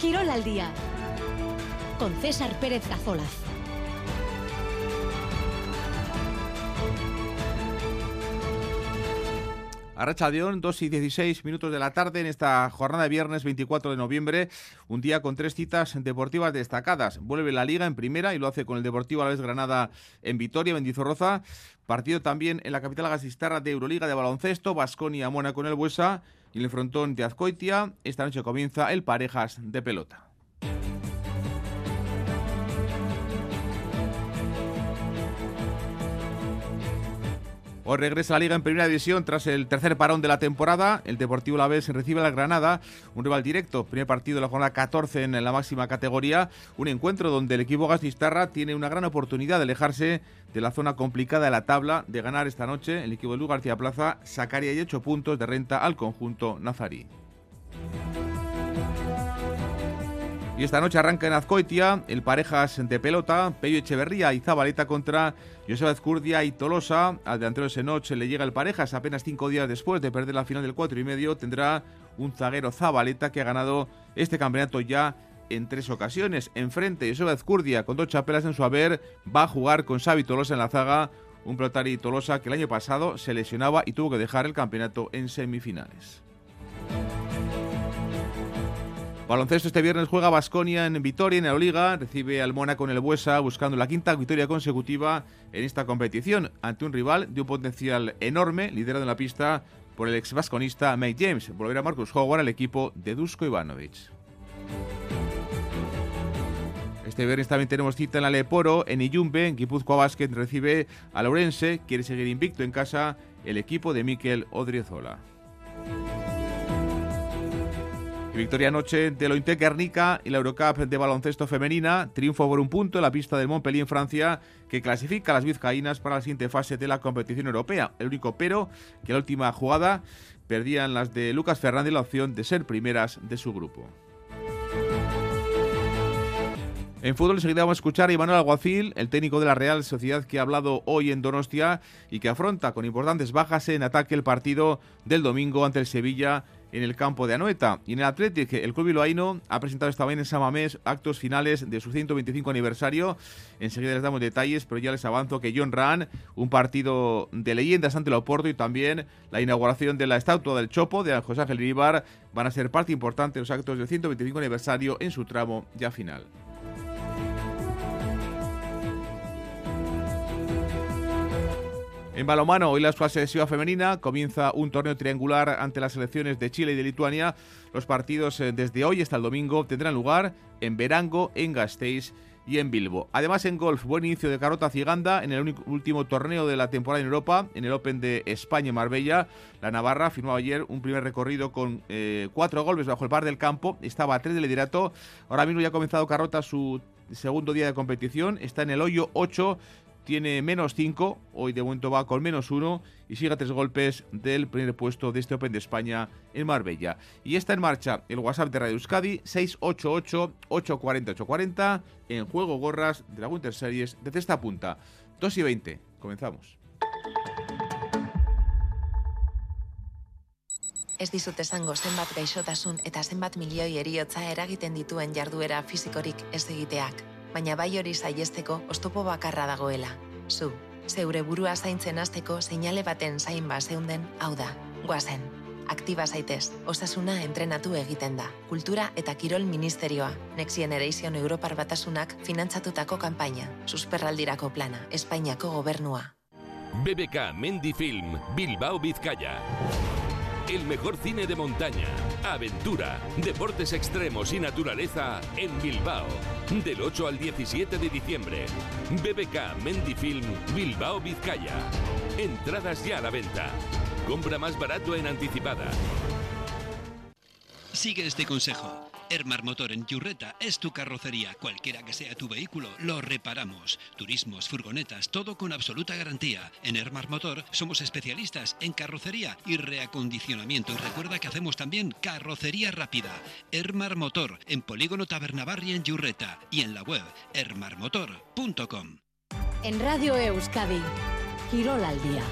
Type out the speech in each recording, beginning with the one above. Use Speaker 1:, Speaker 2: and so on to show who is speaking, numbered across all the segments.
Speaker 1: Quirol al día con César Pérez Cazolaz.
Speaker 2: Arracha León, 2 y 16 minutos de la tarde en esta jornada de viernes 24 de noviembre, un día con tres citas deportivas destacadas. Vuelve la Liga en primera y lo hace con el Deportivo Alavés Granada en Vitoria, Mendizorroza. Partido también en la capital gasistarra de Euroliga de baloncesto, Basconia Mónaco con el Buesa y en el frontón de Azcoitia. Esta noche comienza el Parejas de pelota. Hoy regresa la Liga en Primera División tras el tercer parón de la temporada. El Deportivo La Vez recibe a la Granada, un rival directo. Primer partido de la jornada 14 en la máxima categoría. Un encuentro donde el equipo Gastistarra tiene una gran oportunidad de alejarse de la zona complicada de la tabla, de ganar esta noche. El equipo de Luis García Plaza sacaría 8 puntos de renta al conjunto nazarí. Y esta noche arranca en Azcoitia el parejas de pelota, Pello Echeverría y Zabaleta contra Joseba Azcurdia y Tolosa. Al delantero ese noche le llega el parejas apenas cinco días después de perder la final del cuatro y medio. Tendrá un zaguero Zabaleta que ha ganado este campeonato ya en tres ocasiones. Enfrente, Joseba Azcurdia con dos chapelas en su haber va a jugar con Xavi Tolosa en la zaga. Un pelotari Tolosa que el año pasado se lesionaba y tuvo que dejar el campeonato en semifinales. Baloncesto este viernes juega Basconia en Vitoria, en la Liga, recibe al Mónaco en el Buesa buscando la quinta victoria consecutiva en esta competición ante un rival de un potencial enorme, liderado en la pista por el ex vasconista Mike James. Volverá Marcus Howard al equipo de Dusko Ivanovic. Este viernes también tenemos cita en la Leporo, en Iyumbe, en Guipúzcoa Basket recibe a Laurense, quiere seguir invicto en casa el equipo de Miquel Odriozola. Victoria anoche de Lointe Guernica y la Eurocup de baloncesto femenina. Triunfo por un punto en la pista del Montpellier en Francia, que clasifica a las vizcaínas para la siguiente fase de la competición europea. El único pero que la última jugada perdían las de Lucas Fernández la opción de ser primeras de su grupo. En fútbol enseguida vamos a escuchar a Iván Alguacil, el técnico de la Real Sociedad que ha hablado hoy en Donostia y que afronta con importantes bajas en ataque el partido del domingo ante el Sevilla en el campo de Anoeta. Y en el Athletic, el club bilbaíno ha presentado esta mañana en Samamés actos finales de su 125 aniversario. Enseguida les damos detalles, pero ya les avanzo que John Ran, un partido de leyendas ante el Oporto y también la inauguración de la estatua del Chopo de José Ángel Vivar van a ser parte importante de los actos del 125 aniversario en su tramo ya final. En balomano, hoy la Ciudad Femenina comienza un torneo triangular ante las selecciones de Chile y de Lituania. Los partidos eh, desde hoy hasta el domingo tendrán lugar en Verango, en Gasteiz y en Bilbo. Además, en golf, buen inicio de Carota Ciganda en el último torneo de la temporada en Europa, en el Open de España y Marbella. La Navarra firmó ayer un primer recorrido con eh, cuatro golpes bajo el par del campo. Estaba a tres de liderato. Ahora mismo ya ha comenzado Carota su segundo día de competición. Está en el hoyo 8 tiene menos 5, hoy de momento va con menos 1 y sigue a tres golpes del primer puesto de este Open de España en Marbella. Y está en marcha el WhatsApp de Radio Euskadi 688-840-840 en juego gorras de la Winter Series desde esta punta. 2 y 20, comenzamos.
Speaker 3: Ez dizut esango zenbat gaixotasun eta zenbat milioi eriotza eragiten dituen jarduera fisikorik ez egiteak baina bai hori saiesteko ostopo bakarra dagoela. Zu, zeure burua zaintzen hasteko seinale baten zain zeunden, hau da, guazen. Aktiba zaitez, osasuna entrenatu egiten da. Kultura eta Kirol Ministerioa, Next Generation Europar Batasunak finantzatutako kanpaina, susperraldirako plana, Espainiako gobernua.
Speaker 4: BBK Mendifilm, Bilbao Bizkaia. El mejor cine de montaña, aventura, deportes extremos y naturaleza en Bilbao. Del 8 al 17 de diciembre. BBK Mendifilm Bilbao Vizcaya. Entradas ya a la venta. Compra más barato en anticipada.
Speaker 5: Sigue este consejo. Ermar Motor en Yurreta es tu carrocería. Cualquiera que sea tu vehículo, lo reparamos. Turismos, furgonetas, todo con absoluta garantía. En Ermar Motor somos especialistas en carrocería y reacondicionamiento. Y recuerda que hacemos también carrocería rápida. Ermar Motor en Polígono Tabernabarri en Yurreta y en la web ermarmotor.com.
Speaker 1: En Radio Euskadi, Girol al día.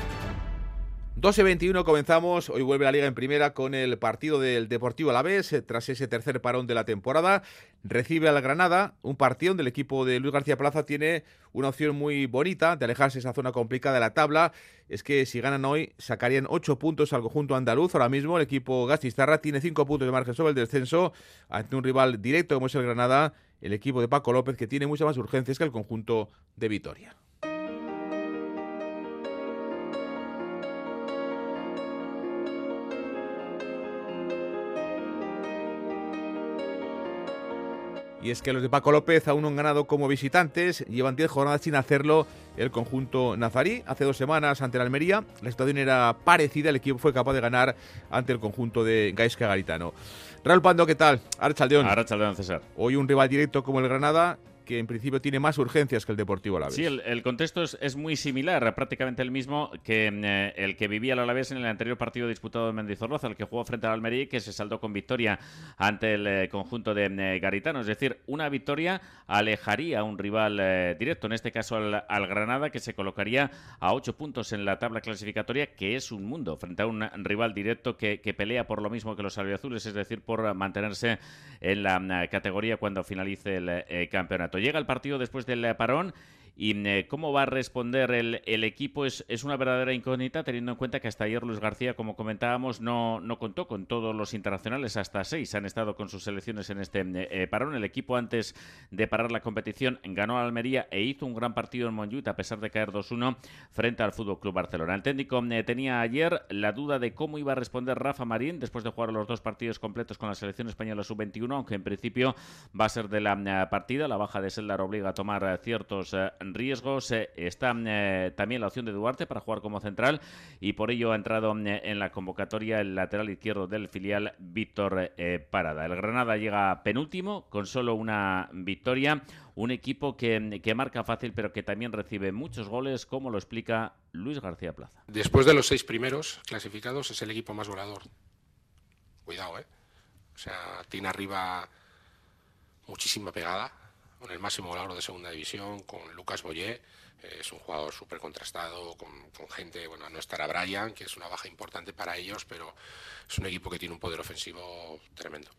Speaker 2: 12-21 comenzamos, hoy vuelve la liga en primera con el partido del Deportivo Alavés, eh, tras ese tercer parón de la temporada, recibe al Granada, un partido donde el equipo de Luis García Plaza tiene una opción muy bonita de alejarse de esa zona complicada de la tabla, es que si ganan hoy sacarían 8 puntos al conjunto andaluz, ahora mismo el equipo Gastistarra tiene 5 puntos de margen sobre el descenso ante un rival directo como es el Granada, el equipo de Paco López que tiene muchas más urgencias que el conjunto de Vitoria. Y es que los de Paco López aún no han ganado como visitantes, llevan 10 jornadas sin hacerlo el conjunto nazarí. Hace dos semanas ante el Almería la situación era parecida, el equipo fue capaz de ganar ante el conjunto de Gaisca Garitano. Raúl Pando, ¿qué tal?
Speaker 6: Archaldeón. Archaldeón, César.
Speaker 2: Hoy un rival directo como el Granada que en principio tiene más urgencias que el Deportivo Alavés.
Speaker 6: Sí, el, contexto es, muy similar, prácticamente el mismo que eh, el que vivía el Alavés en el anterior partido disputado en Mendizorroza, el que jugó frente al Almería y que se saldó con victoria ante el eh, conjunto de eh, Garitano. Es decir, una victoria alejaría a un rival directo, en este caso al, Granada, que se colocaría a ocho puntos en la tabla clasificatoria, que es un mundo, frente a un rival directo que, pelea por lo mismo que los albiazules, es decir, por mantenerse en la categoría cuando finalice el campeonato. Llega el partido después del parón y eh, cómo va a responder el, equipo es, es, una verdadera incógnita, teniendo en cuenta que hasta ayer Luis García, como comentábamos, no, no contó con todos los internacionales, hasta seis han estado con sus selecciones en este eh, parón. El equipo, antes de parar la competición, ganó a Almería e hizo un gran partido en Montjuic, a pesar de caer 2-1 frente al Fútbol Club Barcelona. El técnico eh, tenía ayer la duda de cómo iba a responder Rafa Marín después de jugar los dos partidos completos con la selección española sub-21, aunque en principio va a ser de la partida. La baja de Seldar obliga a tomar ciertos riesgos. está eh, también la opción de Duarte para jugar como central y por ello ha entrado eh, en la convocatoria el lateral izquierdo del filial Víctor eh, Parada. El Granada llega penúltimo con solo una victoria. Un equipo que, que marca fácil pero que también recibe muchos goles, como lo explica Luis García Plaza.
Speaker 7: Después de los seis primeros clasificados es el equipo más volador. Cuidado, ¿eh? O sea, tiene arriba muchísima pegada con el máximo goleador de segunda división, con Lucas Boyé, eh, es un jugador súper contrastado, con, gente, bueno, no estará Brian, que es una baja importante para ellos, pero es un equipo que tiene un poder ofensivo tremendo.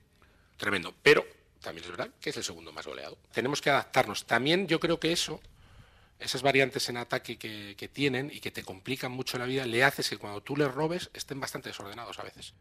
Speaker 7: Tremendo. Pero también es verdad que es el segundo más goleado. Tenemos que adaptarnos. También yo creo que eso, esas variantes en ataque que, que tienen y que te complican mucho la vida, le haces que cuando tú les robes estén bastante desordenados a veces.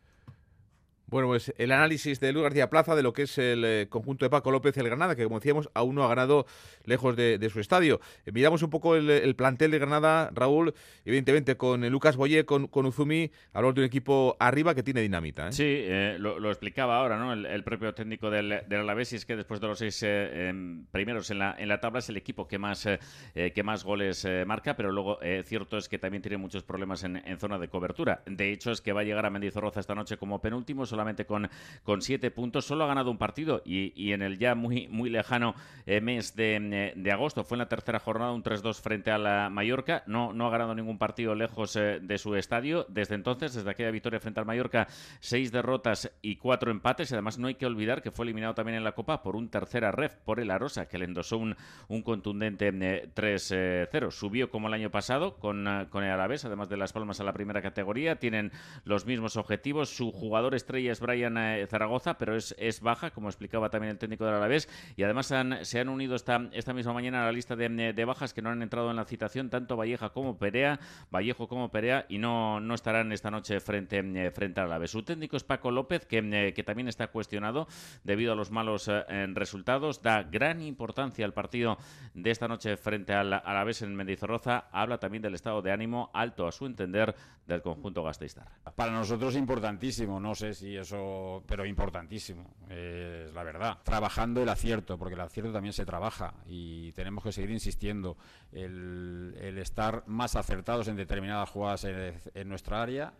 Speaker 2: Bueno, pues el análisis de Luis García Plaza de lo que es el eh, conjunto de Paco López el Granada, que como decíamos, aún no ha ganado lejos de, su estadio. Eh, miramos un poco el, plantel de Granada, Raúl, evidentemente con eh, Lucas Boyé, con, con, Uzumi, hablamos de un equipo arriba que tiene dinamita.
Speaker 6: Sí, lo, explicaba ahora ¿no? el, propio técnico del, del, Alavés, y es que después de los seis em, primeros en la, en la tabla es el equipo que más, que más goles marca, pero luego cierto es que también tiene muchos problemas en, en, zona de cobertura. De hecho, es que va a llegar a Mendizorroza esta noche como penúltimo, solamente con, con siete puntos. Solo ha ganado un partido y, en el ya muy, muy lejano eh, mes eh, de, agosto fue en la tercera jornada un 3-2 frente a la Mallorca. No, no ha ganado ningún partido lejos eh, de su estadio. Desde entonces, desde aquella victoria frente al Mallorca, seis derrotas y cuatro empates. Y además no hay que olvidar que fue eliminado también en la Copa por un tercera ref, por el Arosa, que le endosó un, un contundente 3-0. Subió como el año pasado con, con el Alavés, además de Las Palmas a la primera categoría. Tienen los mismos objetivos. Su jugador estrella es Brian eh, Zaragoza, pero es, es baja, como explicaba también el técnico del Alavés, y además se han unido esta, esta misma mañana a la lista de, bajas que no han entrado en la citación, tanto Valleja como Perea, Vallejo como Perea, y no, no estarán esta noche frente, eh, frente al Alavés. Su técnico es Paco López, que, eh, que también está cuestionado debido a los malos resultados, da gran importancia al partido de esta noche frente al Alavés en Mendizorroza, habla también del estado de ánimo alto, a su entender, del conjunto Gasteiztar.
Speaker 8: Para nosotros importantísimo, no sé si eso pero, importantísimo, es la verdad. Trabajando el acierto, porque el acierto también se trabaja y tenemos que seguir insistiendo. El, estar más acertados en determinadas jugadas en, nuestra área,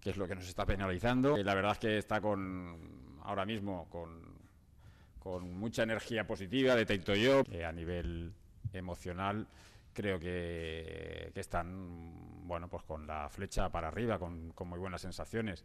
Speaker 8: que es lo que nos está penalizando. La verdad es que está con ahora mismo con, con mucha energía positiva, detecto yo, a nivel emocional creo que, están bueno pues con la flecha para arriba, con muy buenas sensaciones.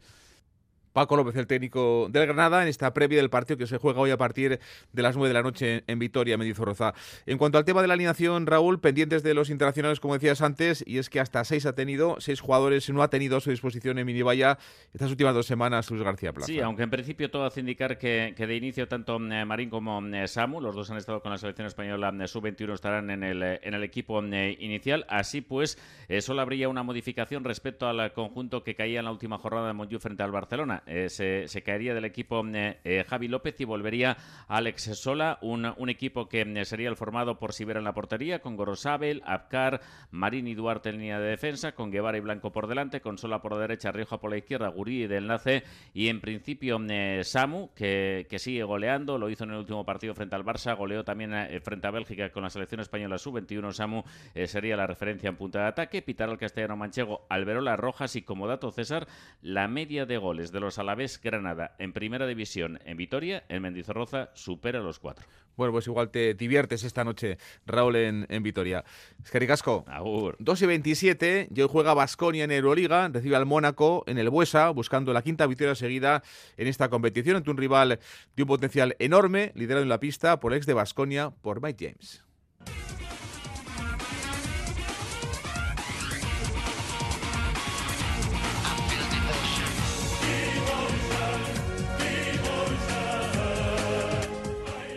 Speaker 2: Paco López, el técnico del Granada, en esta previa del partido que se juega hoy a partir de las 9 de la noche en Vitoria, Mendizorroza. En cuanto al tema de la alineación, Raúl, pendientes de los internacionales, como decías antes, y es que hasta seis ha tenido, seis jugadores no ha tenido a su disposición en Minivaya estas últimas dos semanas Luis García Plaza.
Speaker 6: Sí, aunque en principio todo hace indicar que, de inicio tanto eh, Marín como eh, Samu, los dos han estado con la selección española eh, sub-21, estarán en el, en el equipo inicial. Así pues, solo habría una modificación respecto al conjunto que caía en la última jornada de Montjuic frente al Barcelona. Eh, se, caería del equipo eh, eh, Javi López y volvería Alex Sola, un, equipo que sería el formado por Sibera en la portería, con Gorosabel, Abkar, Marín y Duarte en línea de defensa, con Guevara y Blanco por delante, con Sola por derecha, Rioja por la izquierda, Gurí de enlace y en principio Samu, que, sigue goleando, lo hizo en el último partido frente al Barça, goleó también frente a Bélgica con la selección española sub-21, Samu sería la referencia en punta de ataque, Pitar al castellano manchego, Alberola Rojas y como dato César, la media de goles de los a la vez Granada en primera división en Vitoria, en Mendizorroza supera los cuatro.
Speaker 2: Bueno, pues igual te diviertes esta noche, Raúl, en, en Vitoria. Escaricasco.
Speaker 6: Agur.
Speaker 2: 2 y 27, y hoy juega Basconia en Euroliga, recibe al Mónaco en el Buesa, buscando la quinta victoria seguida en esta competición ante un rival de un potencial enorme, liderado en la pista por ex de Basconia, por Mike James.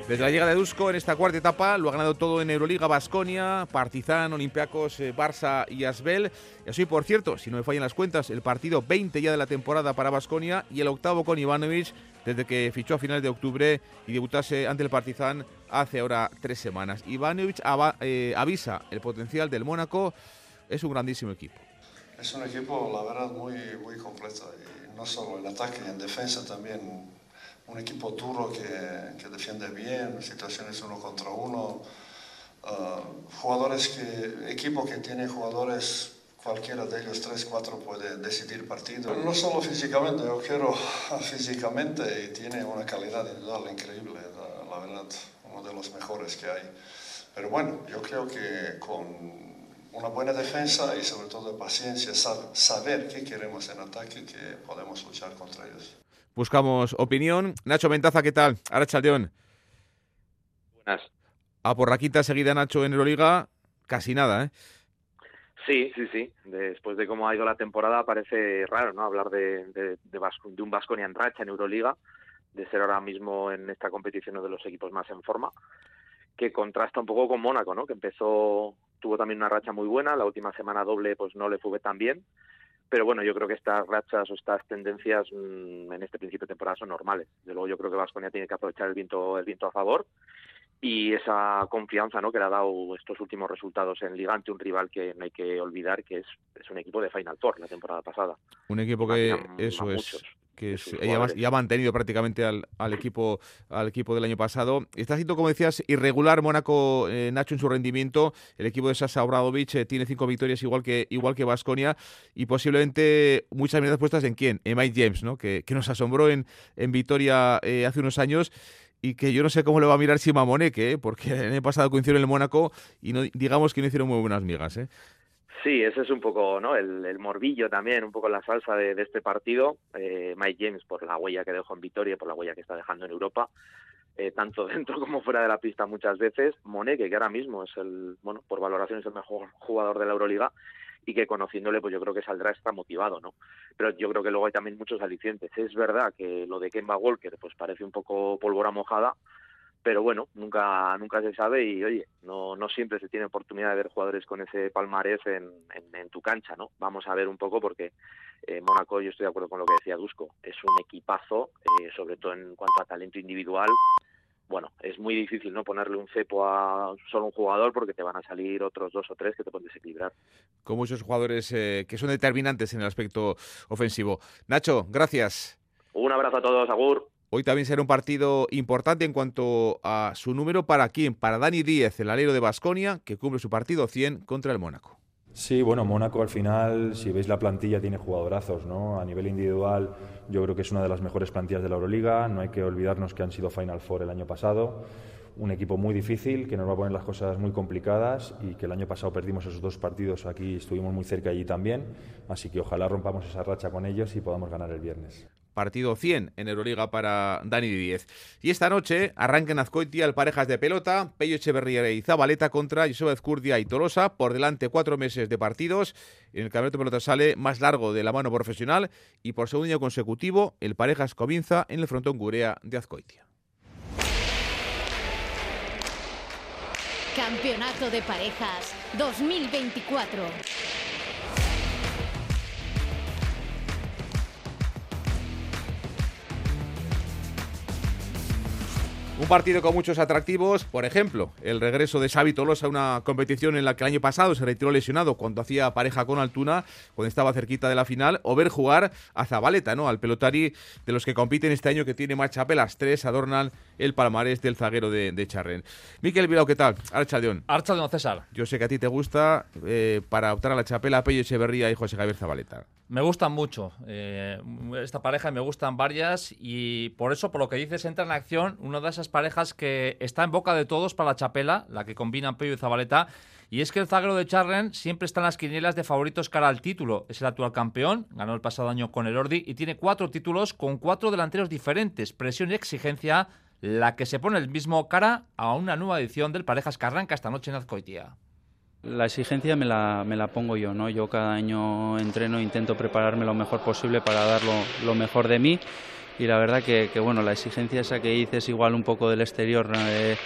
Speaker 2: Desde la llegada de Dusko en esta cuarta etapa lo ha ganado todo en Euroliga, Basconia, Partizan, Olympiacos, eh, Barça y Asbel. Y así, por cierto, si no me fallan las cuentas, el partido 20 ya de la temporada para Basconia y el octavo con Ivanovic desde que fichó a finales de octubre y debutase ante el Partizan hace ahora tres semanas. Ivanovic eh, avisa el potencial del Mónaco. Es un grandísimo equipo.
Speaker 9: Es un equipo, la verdad, muy, muy completo. Y no solo en ataque, en defensa también un equipo duro que, defiende bien, situaciones uno contra uno, uh, jugadores que, equipo que tiene jugadores, cualquiera de ellos, tres, cuatro, puede decidir partido. No solo físicamente, yo quiero físicamente y tiene una calidad individual increíble, la, la verdad, uno de los mejores que hay. Pero bueno, yo creo que con una buena defensa y sobre todo paciencia, saber qué queremos en ataque, que podemos luchar contra ellos
Speaker 2: buscamos opinión. Nacho Ventaza, ¿qué tal? Ahora Chaldeón.
Speaker 10: Buenas.
Speaker 2: A por quinta seguida, Nacho, en Euroliga, casi nada, ¿eh?
Speaker 10: Sí, sí, sí. Después de cómo ha ido la temporada, parece raro, ¿no? Hablar de, de, de, un Vasconia en racha en Euroliga, de ser ahora mismo en esta competición uno de los equipos más en forma, que contrasta un poco con Mónaco, ¿no? Que empezó, tuvo también una racha muy buena, la última semana doble pues no le fue tan bien, pero bueno, yo creo que estas rachas o estas tendencias mm, en este principio de temporada son normales. De luego yo creo que Vasconia tiene que aprovechar el viento, el viento a favor y esa confianza ¿no? que le ha dado estos últimos resultados en Liga ante un rival que no hay que olvidar que es, es un equipo de Final Four la temporada pasada.
Speaker 2: Un equipo que eso es que ya, ha mantenido prácticamente al, equipo al equipo del año pasado. Está siendo, como decías, irregular Mónaco, eh, Nacho, en su rendimiento. El equipo de Sasa Obradovic eh, tiene cinco victorias igual que igual que Vasconia y posiblemente muchas miradas puestas en quién, en Mike James, ¿no? que, nos asombró en, en Vitoria eh, hace unos años y que yo no sé cómo le va a mirar Simamoneke, porque el año pasado coincidió en el Mónaco y no, digamos que no hicieron muy buenas migas. ¿eh?
Speaker 10: Sí, ese es un poco ¿no? el, morbillo también, un poco la salsa de, este partido. Eh, Mike James por la huella que dejó en Vitoria, por la huella que está dejando en Europa, eh, tanto dentro como fuera de la pista muchas veces. Moneke, que ahora mismo es el, bueno, por valoración es el mejor jugador de la Euroliga y que conociéndole pues yo creo que saldrá está motivado, ¿no? Pero yo creo que luego hay también muchos alicientes. Es verdad que lo de Kemba Walker pues parece un poco pólvora mojada, pero bueno, nunca nunca se sabe y oye, no, no siempre se tiene oportunidad de ver jugadores con ese palmarés en, en, tu cancha, ¿no? Vamos a ver un poco porque eh, Mónaco, yo estoy de acuerdo con lo que decía Dusko, es un equipazo, eh, sobre todo en cuanto a talento individual. Bueno, es muy difícil no ponerle un cepo a solo un jugador porque te van a salir otros dos o tres que te pueden desequilibrar.
Speaker 2: Con muchos jugadores eh, que son determinantes en el aspecto ofensivo. Nacho, gracias.
Speaker 10: Un abrazo a todos, Agur.
Speaker 2: Hoy también será un partido importante en cuanto a su número para quién, para Dani Díez, el alero de Basconia, que cumple su partido 100 contra el Mónaco.
Speaker 11: Sí, bueno, Mónaco al final, si veis la plantilla, tiene jugadorazos, ¿no? A nivel individual, yo creo que es una de las mejores plantillas de la Euroliga. No hay que olvidarnos que han sido Final Four el año pasado. Un equipo muy difícil, que nos va a poner las cosas muy complicadas y que el año pasado perdimos esos dos partidos. Aquí estuvimos muy cerca allí también. Así que ojalá rompamos esa racha con ellos y podamos ganar el viernes.
Speaker 2: Partido 100 en Euroliga para Dani Díez. Y esta noche arranca en Azcoitia el parejas de pelota, Pello Echeverría y Zabaleta contra Joseba Ezcurdia y Tolosa, por delante cuatro meses de partidos. En el campeonato de pelota sale más largo de la mano profesional y por segundo año consecutivo el parejas comienza en el frontón Gurea de Azcoitia.
Speaker 1: Campeonato de Parejas 2024.
Speaker 2: Un partido con muchos atractivos, por ejemplo, el regreso de Xavi Tolosa a una competición en la que el año pasado se retiró lesionado cuando hacía pareja con Altuna, cuando estaba cerquita de la final, o ver jugar a Zabaleta, ¿no? Al pelotari de los que compiten este año que tiene más chapelas, tres adornan el palmarés del zaguero de, de Charren. Miquel Bilao, ¿qué tal? Archaldeón.
Speaker 12: Archaldeón, César.
Speaker 2: Yo sé que a ti te gusta eh, para optar a la chapela Pello Echeverría y José Javier Zabaleta.
Speaker 12: Me gustan mucho eh, esta pareja, me gustan varias y por eso, por lo que dices, entra en acción una de esas parejas que está en boca de todos para la chapela, la que combinan Pello y Zabaleta. Y es que el zaguero de Charren siempre está en las quinielas de favoritos cara al título. Es el actual campeón, ganó el pasado año con el Ordi y tiene cuatro títulos con cuatro delanteros diferentes. Presión y exigencia, la que se pone el mismo cara a una nueva edición del Parejas que arranca esta noche en Azcoitia.
Speaker 13: La exigencia me la, me la pongo yo, ¿no? Yo cada año entreno, intento prepararme lo mejor posible para dar lo, mejor de mí y la verdad que, que, bueno, la exigencia esa que dices igual un poco del exterior eh,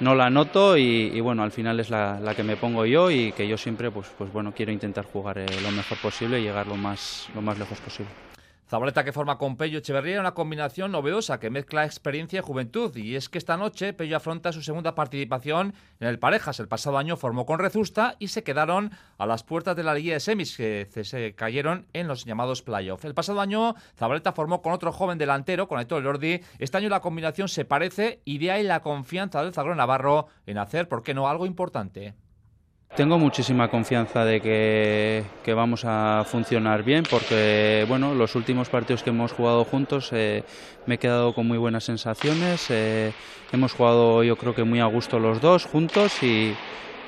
Speaker 13: no la noto y, y, bueno, al final es la, la, que me pongo yo y que yo siempre pues, pues bueno, quiero intentar jugar eh, lo mejor posible y llegar lo más, lo más lejos posible.
Speaker 12: Zabaleta que forma con Pello Echeverría una combinación novedosa que mezcla experiencia y juventud. Y es que esta noche Pello afronta su segunda participación en el Parejas. El pasado año formó con Rezusta y se quedaron a las puertas de la Liga de Semis, que se cayeron en los llamados playoffs. El pasado año Zabaleta formó con otro joven delantero, con Aitor Lordi. Este año la combinación se parece y de ahí la confianza del Zagrón Navarro en hacer, ¿por qué no?, algo importante.
Speaker 13: Tengo muchísima confianza de que, vamos a funcionar bien porque bueno, los últimos partidos que hemos jugado juntos eh, me he quedado con muy buenas sensaciones. Eh, hemos jugado yo creo que muy a gusto los dos juntos y,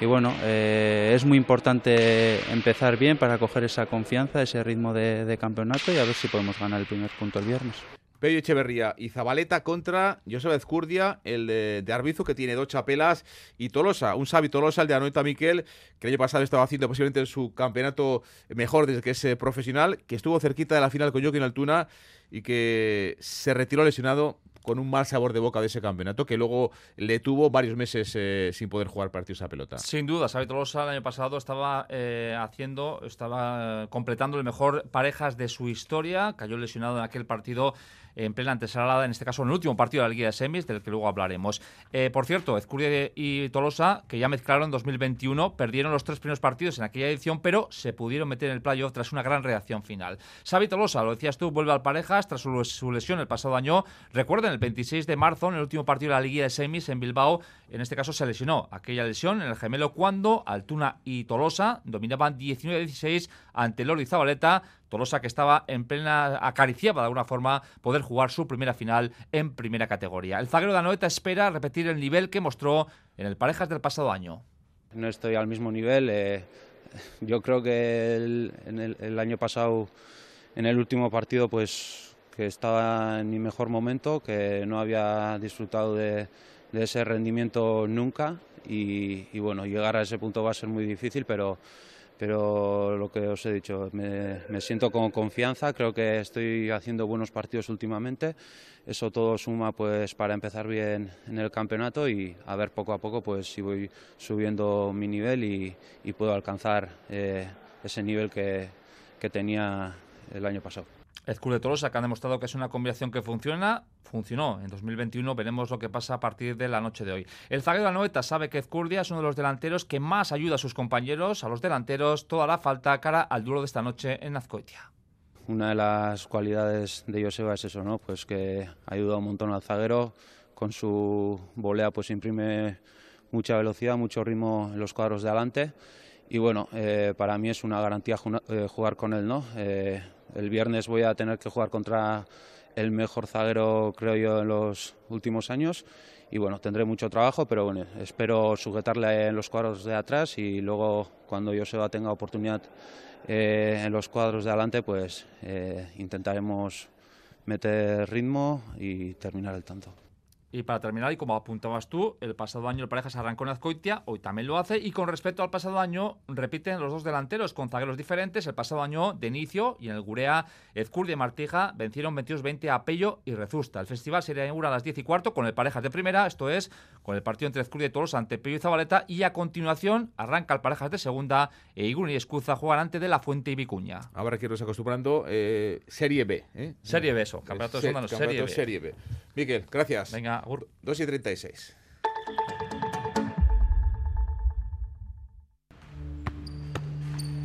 Speaker 13: bueno, eh, es muy importante empezar bien para coger esa confianza, ese ritmo de campeonato y a ver si podemos ganar el primer punto el viernes.
Speaker 2: Pello Echeverría y Zabaleta contra Joseba Ezcurdia, el de, de, Arbizu, que tiene dos chapelas, y Tolosa, un Xavi Tolosa, el de Anoeta Miquel, que el año pasado estaba haciendo posiblemente su campeonato mejor desde que es eh, profesional, que estuvo cerquita de la final con Joaquín Altuna y que se retiró lesionado con un mal sabor de boca de ese campeonato que luego le tuvo varios meses eh, sin poder jugar partidos a pelota.
Speaker 12: Sin duda, Xavi Tolosa el año pasado estaba eh, haciendo, estaba completando el mejor parejas de su historia, cayó lesionado en aquel partido en plena antesala, en este caso en el último partido de la Liga de Semis, del que luego hablaremos. Eh, por cierto, Ezcurdia y Tolosa, que ya mezclaron en 2021, perdieron los tres primeros partidos en aquella edición, pero se pudieron meter en el playoff tras una gran reacción final. Xavi Tolosa, lo decías tú, vuelve al parejas tras su, su lesión el pasado año. Recuerden, el 26 de marzo, en el último partido de la Liga de Semis en Bilbao, en este caso se lesionó aquella lesión en el gemelo cuando Altuna y Tolosa dominaban 19-16 ante Lori Zabaleta. Tolosa que estaba en plena acariciaba de alguna forma poder jugar su primera final en primera categoría. El zaguero de Anoeta espera repetir el nivel que mostró en el Parejas del pasado año.
Speaker 13: No estoy al mismo nivel. Eh, yo creo que el, año pasado, en el último partido, pues que estaba en mi mejor momento, que no había disfrutado de, de ese rendimiento nunca y, y bueno, llegar a ese punto va a ser muy difícil, pero pero lo que os he dicho, me, siento con confianza, creo que estoy haciendo buenos partidos últimamente, eso todo suma pues para empezar bien en el campeonato y a ver poco a poco pues si voy subiendo mi nivel y, puedo alcanzar eh, ese nivel que tenía el año pasado.
Speaker 12: Ezcur de Tolosa, que han demostrado que es una combinación que funciona, funcionó. En 2021 veremos lo que pasa a partir de la noche de hoy. El zaguero Anoeta sabe que Ezcurdia es uno de los delanteros que más ayuda a sus compañeros, a los delanteros, toda la falta cara al duelo de esta noche en Azcoitia.
Speaker 13: Una de las cualidades de Joseba es eso, ¿no? Pues que ayuda un montón al zaguero, con su volea pues imprime mucha velocidad, mucho ritmo en los cuadros de adelante. Y bueno, eh, para mí es una garantía jugar con él, ¿no? Eh, el viernes voy a tener que jugar contra el mejor zaguero, creo yo, en los últimos años. Y bueno, tendré mucho trabajo, pero bueno, espero sujetarle en los cuadros de atrás y luego cuando Joseba tenga oportunidad eh, en los cuadros de adelante, pues eh, intentaremos meter ritmo y terminar el tanto.
Speaker 12: Y para terminar, y como apuntabas tú, el pasado año el Parejas arrancó en Azcoitia, hoy también lo hace, y con respecto al pasado año, repiten los dos delanteros con zagueros diferentes. El pasado año, de inicio, y en el Gurea, Ezcurdi y Martija vencieron 22-20 a Pello y Rezusta. El festival se inaugura a las 10 y cuarto con el Parejas de primera, esto es, con el partido entre Ezcurdi y Toros ante Pello y Zabaleta, y a continuación arranca el Parejas de segunda, e Igun y Escuza juegan ante de la Fuente y Vicuña.
Speaker 2: Ahora que nos acostumbrando, eh, Serie B. ¿eh?
Speaker 12: Serie B, eso, Campeonato de Segunda, no, Serie B.
Speaker 2: Serie B. Miguel, gracias.
Speaker 12: Venga,
Speaker 2: 2 y 36.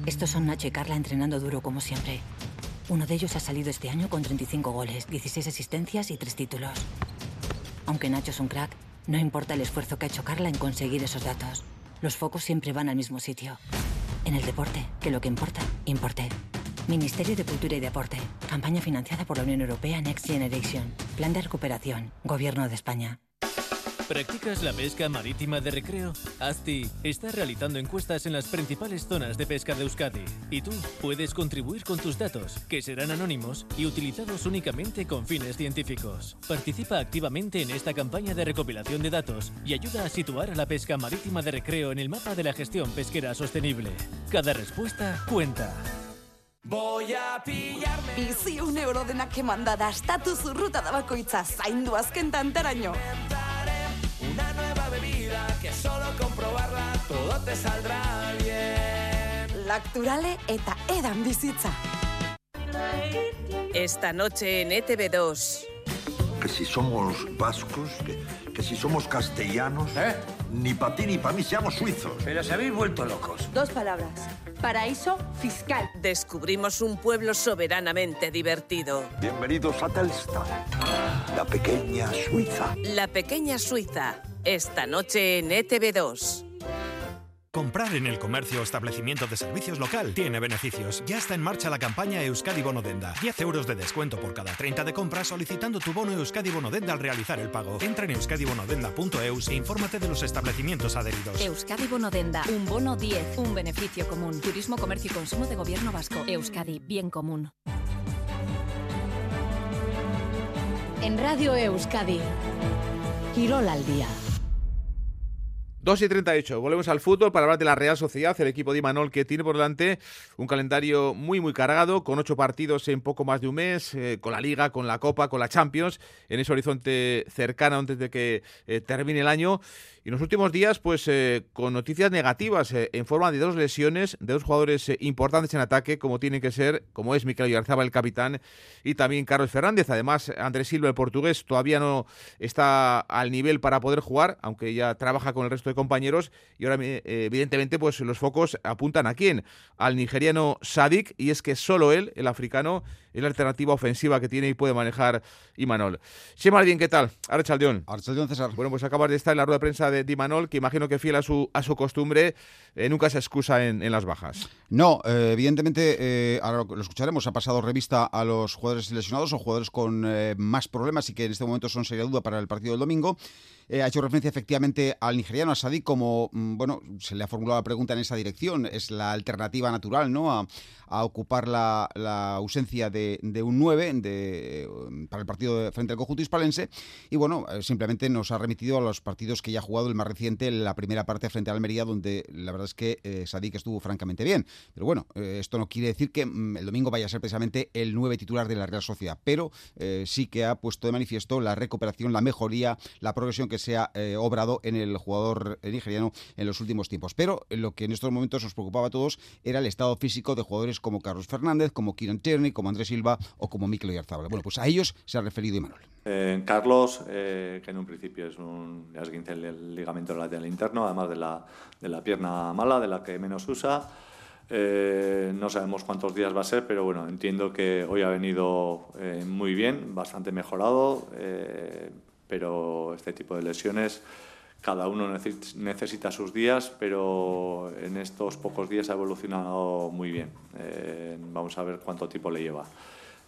Speaker 14: Estos son Nacho y Carla entrenando duro como siempre. Uno de ellos ha salido este año con 35 goles, 16 asistencias y 3 títulos. Aunque Nacho es un crack, no importa el esfuerzo que ha hecho Carla en conseguir esos datos. Los focos siempre van al mismo sitio. En el deporte, que lo que importa, importe. Ministerio de Cultura y Deporte. Campaña financiada por la Unión Europea Next Generation. Plan de recuperación. Gobierno de España.
Speaker 15: ¿Practicas la pesca marítima de recreo? ASTI está realizando encuestas en las principales zonas de pesca de Euskadi y tú puedes contribuir con tus datos, que serán anónimos y utilizados únicamente con fines científicos. Participa activamente en esta campaña de recopilación de datos y ayuda a situar a la pesca marítima de recreo en el mapa de la gestión pesquera sostenible. Cada respuesta cuenta.
Speaker 16: Voy a pillarme Bizi un euro denak emanda dastatu zurruta da bakoitza zaindu azken tantaraino.
Speaker 17: Una nueva bebida que solo comprobarla todo te saldrá bien.
Speaker 16: Lacturale eta edan bizitza.
Speaker 18: Esta noche en E ETV2.
Speaker 19: Que si somos vascos, que, que si somos castellanos, ni para ti ni para mí seamos suizos.
Speaker 20: Pero se habéis vuelto locos.
Speaker 18: Dos palabras. Paraíso fiscal. Descubrimos un pueblo soberanamente divertido.
Speaker 19: Bienvenidos a Telstar, la pequeña Suiza.
Speaker 18: La pequeña Suiza. Esta noche en E ETV2.
Speaker 21: Comprar en el comercio o establecimiento de servicios local tiene beneficios. Ya está en marcha la campaña Euskadi Bonodenda. 10 euros de descuento por cada 30 de compra solicitando tu bono Euskadi Bonodenda al realizar el pago. Entra en euskadibonodenda.eus e infórmate de los establecimientos adheridos.
Speaker 1: Euskadi Bonodenda, un bono 10, un beneficio común. Turismo, comercio y consumo de gobierno vasco. Euskadi, bien común. En Radio Euskadi, Quirol al día.
Speaker 2: 2 y 38. Volvemos al fútbol para hablar de la Real Sociedad, el equipo de Imanol que tiene por delante un calendario muy, muy cargado, con ocho partidos en poco más de un mes, eh, con la Liga, con la Copa, con la Champions, en ese horizonte cercano antes de que eh, termine el año. Y en los últimos días, pues eh, con noticias negativas en forma de dos lesiones de dos jugadores importantes en ataque, como tienen que ser, como es Mikel Oyarzaba, el capitán, y también Carlos Fernández. Además, Andrés Silva, el portugués, todavía no está al nivel para poder jugar, aunque ya trabaja con el resto de compañeros. Y ahora, eh, evidentemente, pues los focos apuntan a quién? Al nigeriano Sadik, y es que solo él, el africano, es la alternativa ofensiva que tiene y puede manejar Imanol. Shema bien, ¿qué tal? Archaldeón.
Speaker 22: Archaldeón, César.
Speaker 2: Bueno, pues acabas de estar en la rueda de prensa de Imanol, que imagino que fiel a su, a su costumbre, eh, nunca se excusa en, en, las bajas.
Speaker 22: No, eh, evidentemente, eh, ahora lo, lo, escucharemos, ha pasado revista a los jugadores lesionados o jugadores con más problemas y que en este momento son seria duda para el partido del domingo. Eh, ha hecho referencia efectivamente al nigeriano, a Sadik, como, mm, bueno, se le ha formulado la pregunta en esa dirección, es la alternativa natural, ¿no?, a, a ocupar la, la, ausencia de, de un 9 de, para el partido frente al conjunto hispalense, y bueno, eh, simplemente nos ha remitido a los partidos que ya ha jugado, el más reciente, la primera parte frente a Almería, donde la verdad es que eh, Sadik estuvo francamente bien, pero bueno, eh, esto no quiere decir que mm, el domingo vaya a ser precisamente el 9 titular de la Real Sociedad, pero sí que ha puesto de manifiesto la recuperación, la mejoría, la progresión que se ha eh, obrado en el jugador nigeriano en los últimos tiempos. Pero lo que en estos momentos nos preocupaba a todos era el estado físico de jugadores como Carlos Fernández, como Kieran Tierney, como Andrés Silva o como Mikel Oyarzabal. Bueno, pues a ellos se ha referido Imanol.
Speaker 23: Eh, Carlos, eh, que en un principio es un esguince ligamento lateral interno, además de la, de la pierna mala, de la que menos usa. Eh, no sabemos cuántos días va a ser, pero bueno, entiendo que hoy ha venido eh, muy bien, bastante mejorado, eh, pero este tipo de lesiones cada uno necesita sus días, pero en estos pocos días ha evolucionado muy bien. Eh, vamos a ver cuánto tiempo le lleva.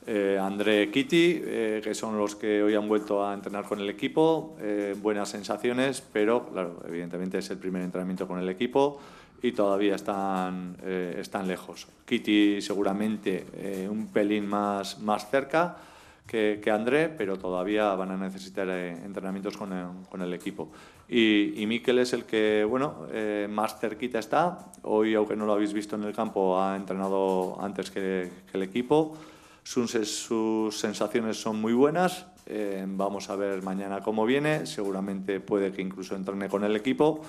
Speaker 23: Eh, André Kitty, eh, que son los que hoy han vuelto a entrenar con el equipo, eh, buenas sensaciones, pero claro, evidentemente es el primer entrenamiento con el equipo y todavía están, están lejos. Kitty seguramente un pelín más, más cerca, que, André, pero todavía van a necesitar eh, entrenamientos con el, equipo. Y, y Miquel es el que, bueno, eh, más cerquita está. Hoy, aunque no lo habéis visto en el campo, ha entrenado antes que, el equipo. Sus, sensaciones son muy buenas. Eh, vamos a ver mañana cómo viene. Seguramente puede que incluso entrene con el equipo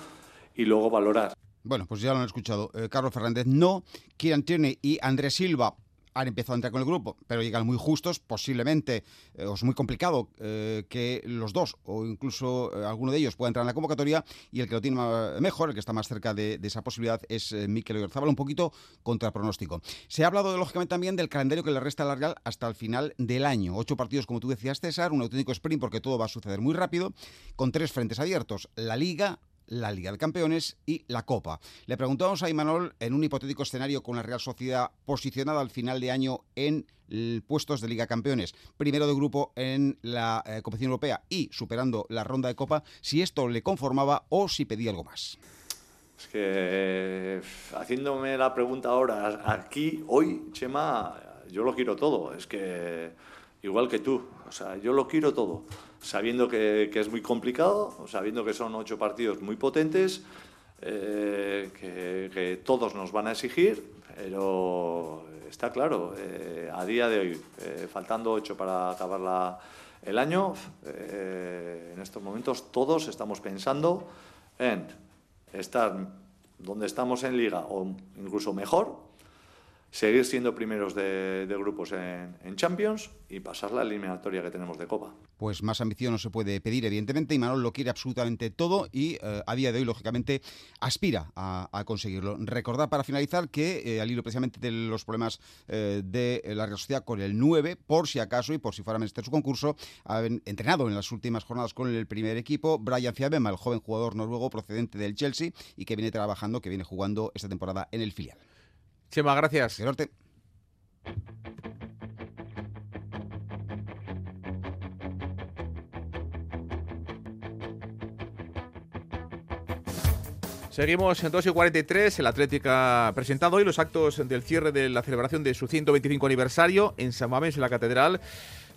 Speaker 23: y luego valorar.
Speaker 22: Bueno, pues ya lo han escuchado. Carlos Fernández no, Kieran Tierney y Andrés Silva han empezado a entrar con el grupo, pero llegan muy justos, posiblemente, eh, o es muy complicado eh, que los dos o incluso eh, alguno de ellos pueda entrar en la convocatoria y el que lo tiene mejor, el que está más cerca de, esa posibilidad es Mikel Oyarzabal, un poquito contra pronóstico. Se ha hablado lógicamente también del calendario que le resta a la Real hasta el final del año. Ocho partidos, como tú decías, César, un auténtico sprint porque todo va a suceder muy rápido, con tres frentes abiertos, la Liga, la Liga de Campeones y la Copa. Le preguntamos a Imanol en un hipotético escenario con la Real Sociedad posicionada al final de año en puestos de Liga Campeones, primero de grupo en la eh, competición europea y superando la ronda de Copa, si esto le conformaba o si pedía algo más.
Speaker 23: Es que haciéndome la pregunta ahora, aquí, hoy, Chema, yo lo quiero todo. Es que igual que tú, o sea, yo lo quiero todo sabiendo que, es muy complicado, sabiendo que son ocho partidos muy potentes, eh, que, todos nos van a exigir, pero está claro, eh, a día de hoy, eh, faltando ocho para acabar el año, en estos momentos todos estamos pensando en estar donde estamos en liga o incluso mejor seguir siendo primeros de, grupos en, Champions y pasar la eliminatoria que tenemos de Copa.
Speaker 22: Pues más ambición no se puede pedir, evidentemente, y Manuel lo quiere absolutamente todo y eh, a día de hoy, lógicamente, aspira a, conseguirlo. Recordar para finalizar que, eh, al hilo precisamente de los problemas eh, de la Real Sociedad con el 9, por si acaso y por si fuera menester su concurso, ha entrenado en las últimas jornadas con el primer equipo Brian Fiabema, el joven jugador noruego procedente del Chelsea y que viene trabajando, que viene jugando esta temporada en el filial.
Speaker 2: Chema, gracias.
Speaker 22: norte.
Speaker 2: Seguimos en 2 y 43. El Atlético ha presentado hoy los actos del cierre de la celebración de su 125 aniversario en San Mamés, en la Catedral.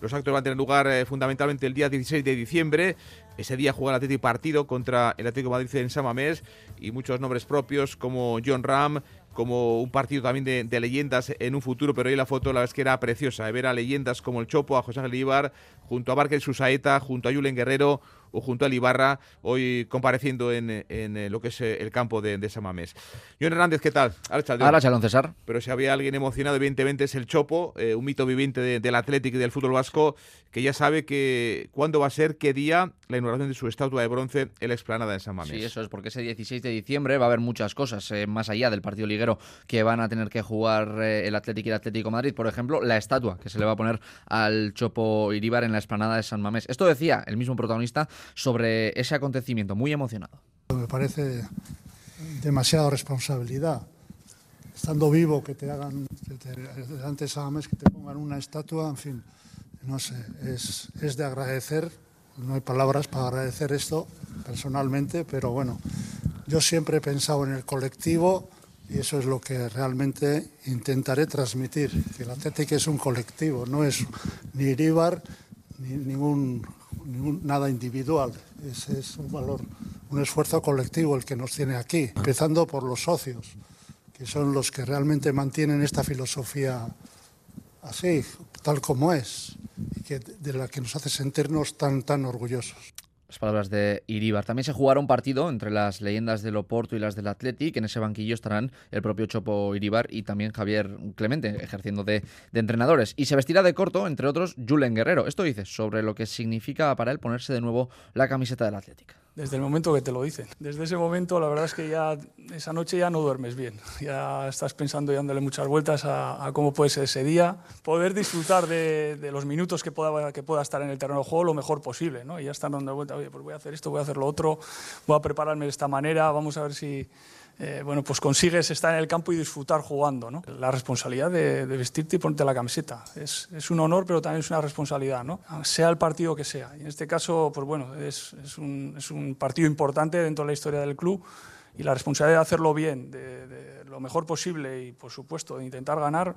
Speaker 2: Los actos van a tener lugar eh, fundamentalmente el día 16 de diciembre. Ese día juega el Atlético partido contra el Atlético Madrid en San Mamés y muchos nombres propios como John Ram, como un partido también de, leyendas en un futuro, pero hoy la foto la verdad es que era preciosa, de ver a leyendas como el Chopo, a José Ángel junto a Barker Susaeta, junto a Julen Guerrero, o junto al Ibarra, hoy compareciendo en, eh, lo que es eh, el campo de, de Samamés. John Hernández, ¿qué tal?
Speaker 24: Ahora Chalón César.
Speaker 2: Pero si había alguien emocionado, evidentemente es el Chopo, eh, un mito viviente del Atlético y del fútbol vasco, que ya sabe que cuándo va a ser, qué día, la inauguración de su estatua de bronce en la explanada de San Mamés.
Speaker 24: Sí, eso es, porque ese 16 de diciembre va a haber muchas cosas, más allá del partido liguero que van a tener que jugar el Atlético y el Atlético Madrid. Por ejemplo, la estatua que se le va a poner al Chopo Iribar en la explanada de San Mamés. Esto decía el mismo protagonista sobre ese acontecimiento, muy emocionado.
Speaker 25: Me parece demasiada responsabilidad. Estando vivo, que te hagan, delante de que te pongan una estatua, en fin, no sé, es, es de agradecer. No hay palabras para agradecer esto personalmente, pero bueno, yo siempre he pensado en el colectivo y eso es lo que realmente intentaré transmitir, que el Atlético es un colectivo, no es ni Iríbar ni ningún nada individual, ese es un valor, un esfuerzo colectivo el que nos tiene aquí, empezando por los socios, que son los que realmente mantienen esta filosofía así, tal como es, y de la que nos hace sentirnos tan, tan orgullosos
Speaker 24: las palabras de Iribar. También se jugará un partido entre las leyendas del Oporto y las del Athletic. En ese banquillo estarán el propio Chopo Iribar y también Javier Clemente, ejerciendo de, entrenadores. Y se vestirá de corto, entre otros, Julen Guerrero. Esto dice sobre lo que significa para él ponerse de nuevo la camiseta del Athletic
Speaker 20: desde el momento que te lo dicen. Desde ese momento, la verdad es que ya esa noche ya no duermes bien. Ya estás pensando y dándole muchas vueltas a, cómo puede ser ese día. Poder disfrutar de, los minutos que pueda, que pueda estar en el terreno de juego lo mejor posible. ¿no? Y ya están dando vueltas, oye, pues voy a hacer esto, voy a hacer lo otro, voy a prepararme de esta manera, vamos a ver si eh, bueno, pues consigues estar en el campo y disfrutar jugando. ¿no? La responsabilidad de, vestirte y ponerte la camiseta. Es, un honor, pero también es una responsabilidad, ¿no? sea el partido que sea. En este caso, pues bueno, es, un, partido importante dentro de la historia del club y la responsabilidad de hacerlo bien, de, lo mejor posible y, por supuesto, de intentar ganar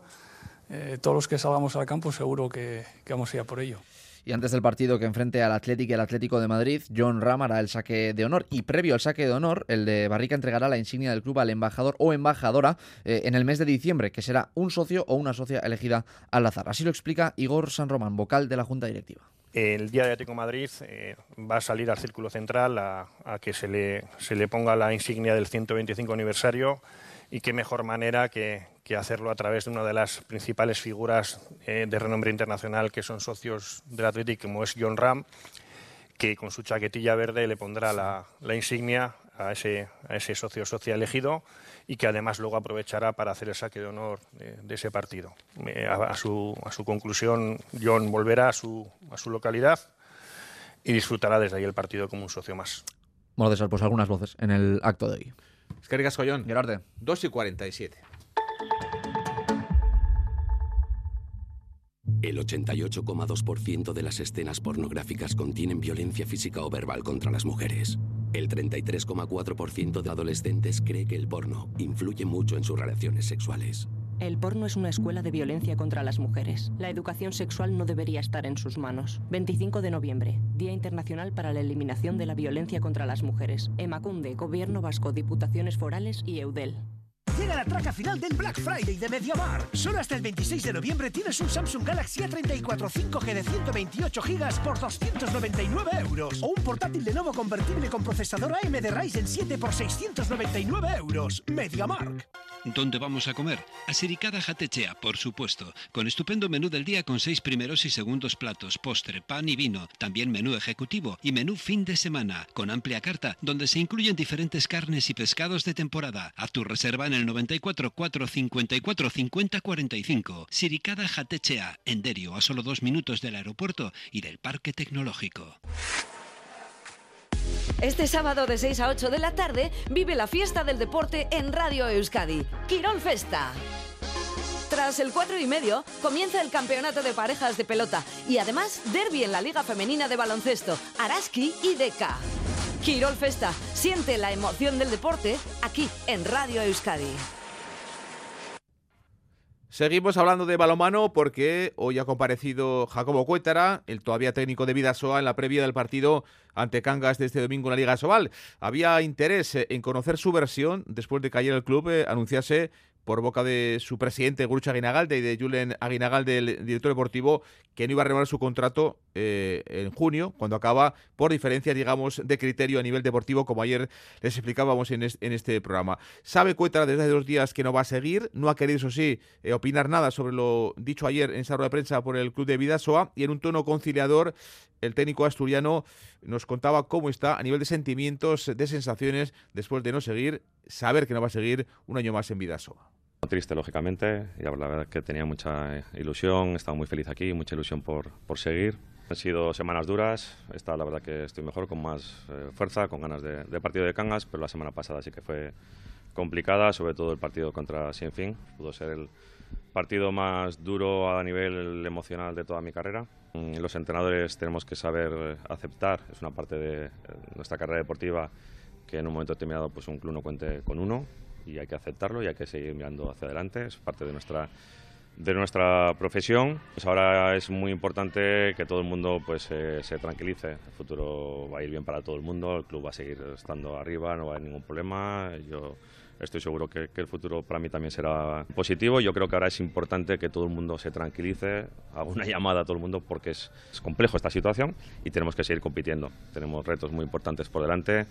Speaker 20: eh, todos los que salgamos al campo seguro que, que vamos a por ello.
Speaker 24: Y antes del partido que enfrente al Atlético y al Atlético de Madrid, John Ram hará el saque de honor. Y previo al saque de honor, el de Barrica entregará la insignia del club al embajador o embajadora eh, en el mes de diciembre, que será un socio o una socia elegida al azar. Así lo explica Igor San Román, vocal de la Junta Directiva.
Speaker 26: El día de Atlético de Madrid eh, va a salir al círculo central a, a que se le, se le ponga la insignia del 125 aniversario y qué mejor manera que, que, hacerlo a través de una de las principales figuras eh, de renombre internacional que son socios del Athletic, como es John Ram, que con su chaquetilla verde le pondrá la, la insignia a ese, a ese socio socia elegido y que además luego aprovechará para hacer el saque de honor de, ese partido. Eh, a, a, su, a, su, conclusión, John volverá a su, a su localidad y disfrutará desde ahí el partido como un socio más.
Speaker 24: Bueno, César, pues algunas voces en el acto de hoy.
Speaker 2: Es que Collón.
Speaker 24: Gerarde.
Speaker 2: 2 y 47.
Speaker 27: El 88,2% de las escenas pornográficas contienen violencia física o verbal contra las mujeres. El 33,4% de adolescentes cree que el porno influye mucho en sus relaciones sexuales.
Speaker 28: El porno es una escuela de violencia contra las mujeres. La educación sexual no debería estar en sus manos. 25 de noviembre, Día Internacional para la Eliminación de la Violencia contra las Mujeres. Emacunde, Gobierno Vasco, Diputaciones Forales y EUDEL.
Speaker 29: Llega la traca final del Black Friday de MediaMar. Solo hasta el 26 de noviembre tienes un Samsung Galaxy A34 5G de 128 GB por 299 euros. O un portátil de nuevo convertible con procesador AMD Ryzen 7 por 699 euros. MediaMark.
Speaker 30: ¿Dónde vamos a comer? A Siricada Jatechea, por supuesto, con estupendo menú del día con seis primeros y segundos platos, postre, pan y vino, también menú ejecutivo y menú fin de semana, con amplia carta donde se incluyen diferentes carnes y pescados de temporada. Haz tu reserva en el 94 454 50 45. Siricada Jatechea, en Derio, a solo dos minutos del aeropuerto y del parque tecnológico.
Speaker 31: Este sábado de 6 a 8 de la tarde vive la fiesta del deporte en Radio Euskadi. Quirón Festa. Tras el 4 y medio, comienza el campeonato de parejas de pelota y además derby en la Liga Femenina de Baloncesto, Araski y Deca. Quirol Festa, siente la emoción del deporte aquí en Radio Euskadi.
Speaker 2: Seguimos hablando de balomano porque hoy ha comparecido Jacobo Cuétara, el todavía técnico de Vidasoa, en la previa del partido ante Cangas de este domingo en la Liga Sobal. Había interés en conocer su versión después de que ayer el club eh, anunciase por boca de su presidente Grucha Aguinagalde y de Julen Aguinagalde, el director deportivo, que no iba a renovar su contrato eh, en junio, cuando acaba, por diferencias, digamos, de criterio a nivel deportivo, como ayer les explicábamos en este programa. Sabe Cuetra desde hace dos días que no va a seguir, no ha querido, eso sí, eh, opinar nada sobre lo dicho ayer en esa rueda de prensa por el club de Vidasoa, y en un tono conciliador, el técnico asturiano nos contaba cómo está a nivel de sentimientos, de sensaciones, después de no seguir, saber que no va a seguir un año más en Vidasoa.
Speaker 32: Triste, lógicamente, y la verdad que tenía mucha ilusión, estaba muy feliz aquí, mucha ilusión por, por seguir. Han sido semanas duras, esta la verdad que estoy mejor, con más eh, fuerza, con ganas de, partido de Cangas, pero la semana pasada sí que fue complicada, sobre todo el partido contra Sienfín, pudo ser el partido más duro a nivel emocional de toda mi carrera. Los entrenadores tenemos que saber aceptar, es una parte de nuestra carrera deportiva, que en un momento determinado pues un club no cuente con uno, y hay que aceptarlo y hay que seguir mirando hacia adelante, es parte de nuestra de nuestra profesión. Pues ahora es muy importante que todo el mundo pues eh, se tranquilice. El futuro va a ir bien para todo el mundo, el club va a seguir estando arriba, no va a haber ningún problema. Yo estoy seguro que, que, el futuro para mí también será positivo. Yo creo que ahora es importante que todo el mundo se tranquilice, haga una llamada a todo el mundo porque es, es complejo esta situación y tenemos que seguir compitiendo. Tenemos retos muy importantes por delante.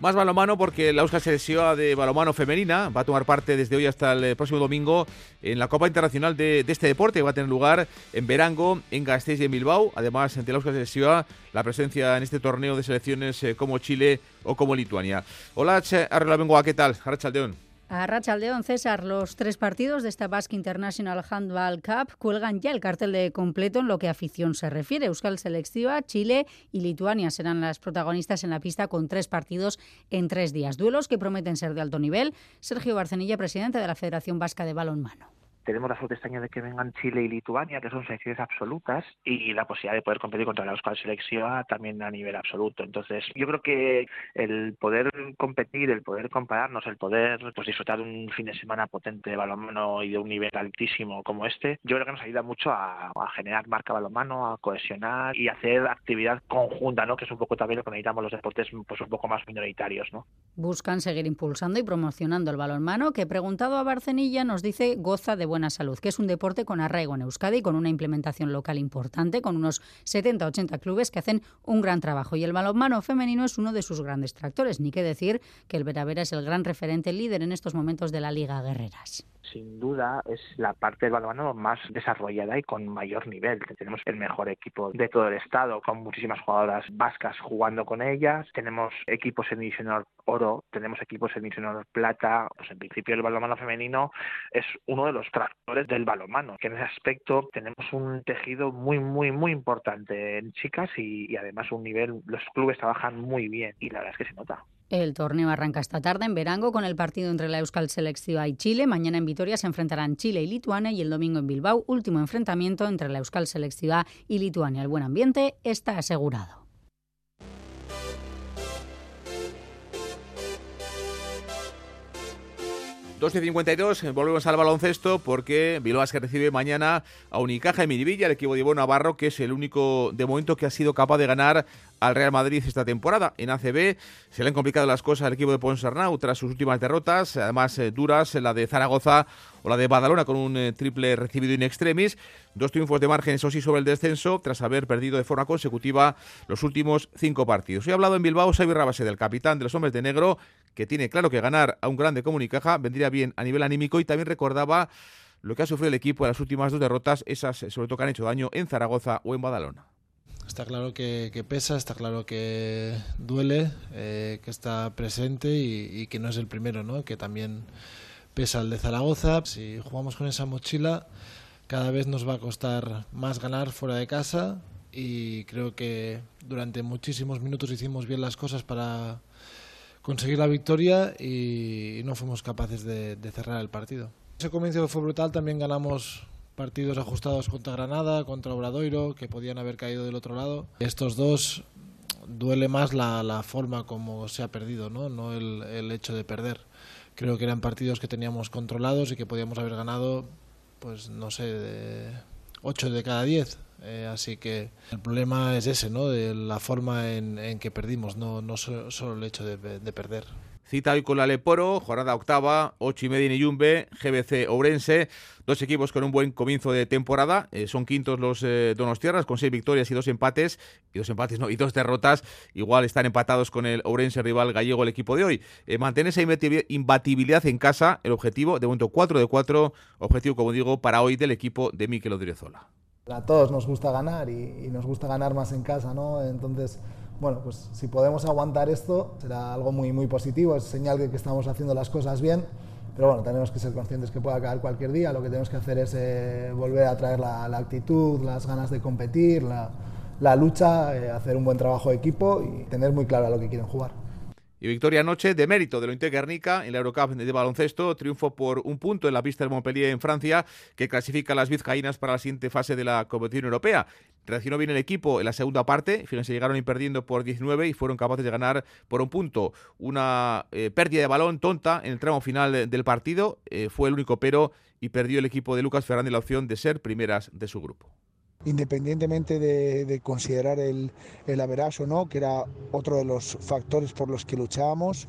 Speaker 2: Más balomano porque la Euskal Selección de balomano femenina va a tomar parte desde hoy hasta el próximo domingo en la Copa Internacional de, este deporte que va a tener lugar en Verango, en Gasteiz y en Bilbao. Además, ante la Euskal Selección, la presencia en este torneo de selecciones eh, como Chile o como Lituania. Hola, Arrela ¿qué tal? Arrachaldeón.
Speaker 33: A Rachaldeón, César, los tres partidos de esta Basque International Handball Cup cuelgan ya el cartel de completo en lo que a afición se refiere. Euskal Selectiva, Chile y Lituania serán las protagonistas en la pista con tres partidos en tres días. Duelos que prometen ser de alto nivel. Sergio Barcenilla, presidente de la Federación Vasca de Balonmano.
Speaker 34: Tenemos la suerte este de que vengan Chile y Lituania, que son selecciones absolutas, y la posibilidad de poder competir contra la Euskal Selección también a nivel absoluto. Entonces, yo creo que el poder competir, el poder compararnos, el poder pues disfrutar de un fin de semana potente de balonmano y de un nivel altísimo como este, yo creo que nos ayuda mucho a, generar marca balonmano, a cohesionar y hacer actividad conjunta, ¿no? Que es un poco también lo que necesitamos los deportes pues un poco más minoritarios, ¿no?
Speaker 33: Buscan seguir impulsando y promocionando el balonmano, que preguntado a Barcenilla nos dice goza de buena salud, que es un deporte con arraigo en Euskadi, con una implementación local importante, con unos 70-80 clubes que hacen un gran trabajo. Y el balonmano femenino es uno de sus grandes tractores. Ni que decir que el Veravera es el gran referente líder en estos momentos de la Liga Guerreras
Speaker 34: sin duda es la parte del balonmano más desarrollada y con mayor nivel. Tenemos el mejor equipo de todo el estado, con muchísimas jugadoras vascas jugando con ellas. Tenemos equipos en división oro, tenemos equipos en división plata. Pues en principio el balonmano femenino es uno de los tractores del balonmano, que en ese aspecto tenemos un tejido muy, muy, muy importante en chicas y, y además un nivel, los clubes trabajan muy bien y la verdad es que se nota.
Speaker 33: El torneo arranca esta tarde en Verango con el partido entre la Euskal Selectiva y Chile. Mañana en Vitoria se enfrentarán Chile y Lituania y el domingo en Bilbao, último enfrentamiento entre la Euskal Selectiva y Lituania. El buen ambiente está asegurado.
Speaker 2: 12.52, volvemos al baloncesto porque Bilbao que recibe mañana a Unicaja y Miribilla, el equipo de Ivo Navarro, que es el único de momento que ha sido capaz de ganar al Real Madrid esta temporada. En ACB se le han complicado las cosas al equipo de Ponsarnau tras sus últimas derrotas, además eh, duras, la de Zaragoza o la de Badalona con un eh, triple recibido in extremis. Dos triunfos de margen, eso sí, sobre el descenso, tras haber perdido de forma consecutiva los últimos cinco partidos. Hoy ha hablado en Bilbao Xavi Rabase, del capitán de los hombres de negro, que tiene claro que ganar a un grande como Unicaja vendría bien a nivel anímico y también recordaba lo que ha sufrido el equipo en las últimas dos derrotas, esas eh, sobre todo que han hecho daño en Zaragoza o en Badalona.
Speaker 35: Está claro que, pesa, está claro que duele, eh, que está presente y, que no es el primero, ¿no? que también pesa el de Zaragoza. Si jugamos con esa mochila, cada vez nos va a costar más ganar fuera de casa y creo que durante muchísimos minutos hicimos bien las cosas para conseguir la victoria y no fuimos capaces de, cerrar el partido. Ese comienzo fue brutal, también ganamos partidos ajustados contra Granada, contra Obradoiro, que podían haber caído del otro lado. Estos dos duele más la, forma como se ha perdido, no, no el, el, hecho de perder. Creo que eran partidos que teníamos controlados y que podíamos haber ganado, pues no sé, de 8 de cada 10. Eh, así que el problema es ese, ¿no? De la forma en, en que perdimos, no, no solo el hecho de, de perder.
Speaker 2: Cita hoy con la Leporo, jornada octava, ocho y media en Iyumbe, GBC Ourense, dos equipos con un buen comienzo de temporada, eh, son quintos los eh, con seis victorias y dos empates, y dos empates no, y dos derrotas, igual están empatados con el Ourense rival gallego el equipo de hoy. Eh, mantener esa imbatibilidad en casa, el objetivo, de momento 4 de 4, objetivo como digo para hoy del equipo de Miquel Odriozola.
Speaker 36: A todos nos gusta ganar y nos gusta ganar más en casa, ¿no? Entonces bueno, pues si podemos aguantar esto será algo muy, muy positivo, es señal de que estamos haciendo las cosas bien, pero bueno, tenemos que ser conscientes que pueda caer cualquier día, lo que tenemos que hacer es eh, volver a traer la, actitud, las ganas de competir, la, lucha, eh, hacer un buen trabajo de equipo y tener muy claro lo que quieren jugar.
Speaker 2: Y victoria anoche de mérito de lo Guernica en la Eurocup de baloncesto, triunfo por un punto en la pista de Montpellier en Francia, que clasifica a las vizcaínas para la siguiente fase de la competición europea. Reaccionó bien el equipo en la segunda parte, fíjense, llegaron perdiendo por 19 y fueron capaces de ganar por un punto. Una eh, pérdida de balón tonta en el tramo final del partido, eh, fue el único pero y perdió el equipo de Lucas Fernández la opción de ser primeras de su grupo
Speaker 36: independientemente de, considerar el, el o no, que era otro de los factores por los que luchábamos,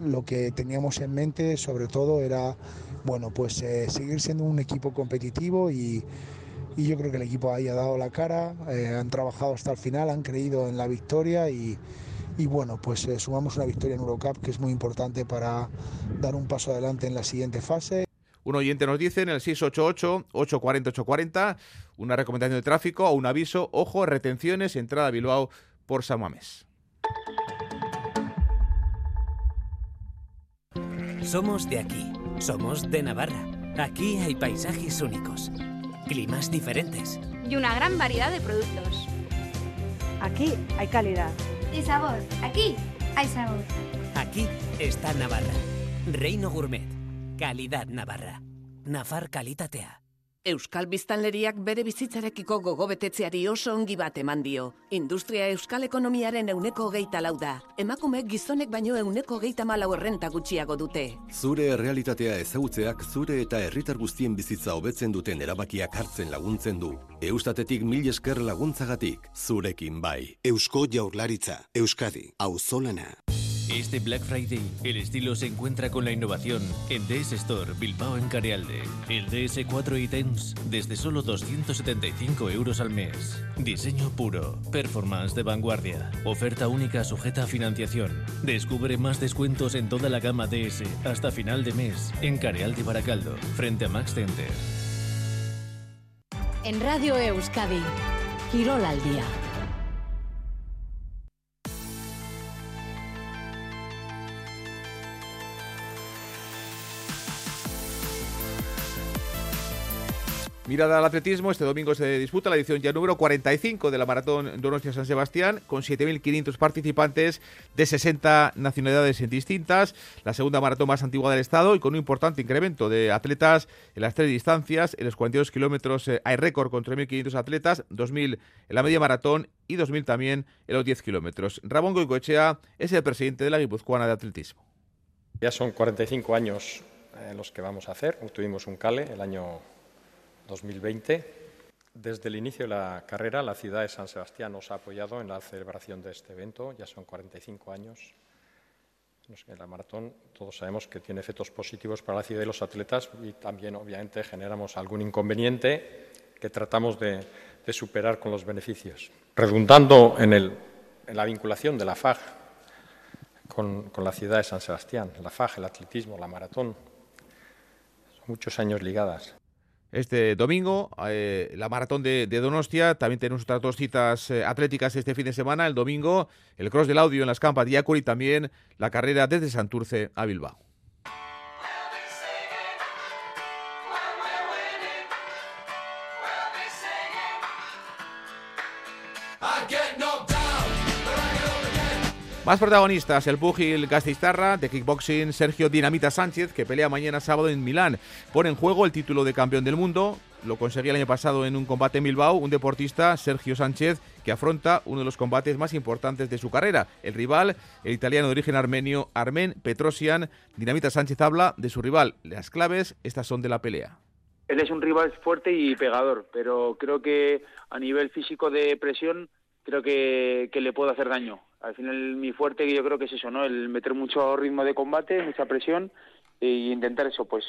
Speaker 36: lo que teníamos en mente sobre todo era bueno, pues eh, seguir siendo un equipo competitivo y, yo creo que el equipo ahí ha dado la cara, eh, han trabajado hasta el final, han creído en la victoria y, bueno, pues eh, sumamos una victoria en Eurocup que es muy importante para dar un paso adelante en la siguiente fase.
Speaker 2: Un oyente nos dice en el 688-840-840 una recomendación de tráfico o un aviso, ojo, retenciones, entrada a Bilbao por San Mamés.
Speaker 37: Somos de aquí, somos de Navarra. Aquí hay paisajes únicos, climas diferentes.
Speaker 38: Y una gran variedad de productos.
Speaker 39: Aquí hay calidad.
Speaker 38: Y sabor. Aquí hay sabor.
Speaker 37: Aquí está Navarra. Reino Gourmet calidad navarra. Nafar kalitatea.
Speaker 40: Euskal biztanleriak bere bizitzarekiko gogobetetzeari oso ongi bat eman dio. Industria euskal ekonomiaren euneko geita lau da. Emakume gizonek baino euneko geita malau errenta gutxiago dute.
Speaker 41: Zure errealitatea ezagutzeak zure eta herritar guztien bizitza hobetzen duten erabakiak hartzen laguntzen du. Eustatetik mil esker laguntzagatik, zurekin bai.
Speaker 42: Eusko jaurlaritza, Euskadi, auzolana.
Speaker 43: Este Black Friday, el estilo se encuentra con la innovación en DS Store Bilbao en Carealde. El DS4 iTems desde solo 275 euros al mes. Diseño puro, performance de vanguardia, oferta única sujeta a financiación. Descubre más descuentos en toda la gama DS hasta final de mes en Carealde Baracaldo, frente a Max Center.
Speaker 31: En Radio Euskadi, Quirol al día.
Speaker 2: Mirada al atletismo, este domingo se disputa la edición ya número 45 de la Maratón Donostia San Sebastián, con 7.500 participantes de 60 nacionalidades distintas, la segunda maratón más antigua del Estado y con un importante incremento de atletas en las tres distancias. En los 42 kilómetros eh, hay récord con 3.500 atletas, 2.000 en la media maratón y 2.000 también en los 10 kilómetros. Ramón Goicoechea es el presidente de la Guipuzcoana de Atletismo.
Speaker 44: Ya son 45 años eh, los que vamos a hacer. Tuvimos un cale el año 2020. Desde el inicio de la carrera, la ciudad de San Sebastián nos ha apoyado en la celebración de este evento. Ya son 45 años. La maratón todos sabemos que tiene efectos positivos para la ciudad y los atletas y también, obviamente, generamos algún inconveniente que tratamos de, superar con los beneficios. Redundando en, la vinculación de la FAG con, con la ciudad de San Sebastián, la FAG, el atletismo, la maratón, son muchos años ligadas
Speaker 2: este domingo, eh, la maratón de, Donostia. También tenemos otras dos citas eh, atléticas este fin de semana. El domingo, el cross del audio en las campas de Yacuri y también la carrera desde Santurce a Bilbao. Más protagonistas, el púgil Gasteiztarra de kickboxing Sergio Dinamita Sánchez, que pelea mañana sábado en Milán. Pone en juego el título de campeón del mundo. Lo conseguía el año pasado en un combate en Bilbao, un deportista, Sergio Sánchez, que afronta uno de los combates más importantes de su carrera. El rival, el italiano de origen armenio, Armen Petrosian. Dinamita Sánchez habla de su rival. Las claves, estas son de la pelea.
Speaker 45: Él es un rival fuerte y pegador, pero creo que a nivel físico de presión creo que, que, le puedo hacer daño. Al final mi fuerte yo creo que es eso, ¿no? El meter mucho ritmo de combate, mucha presión e intentar eso, pues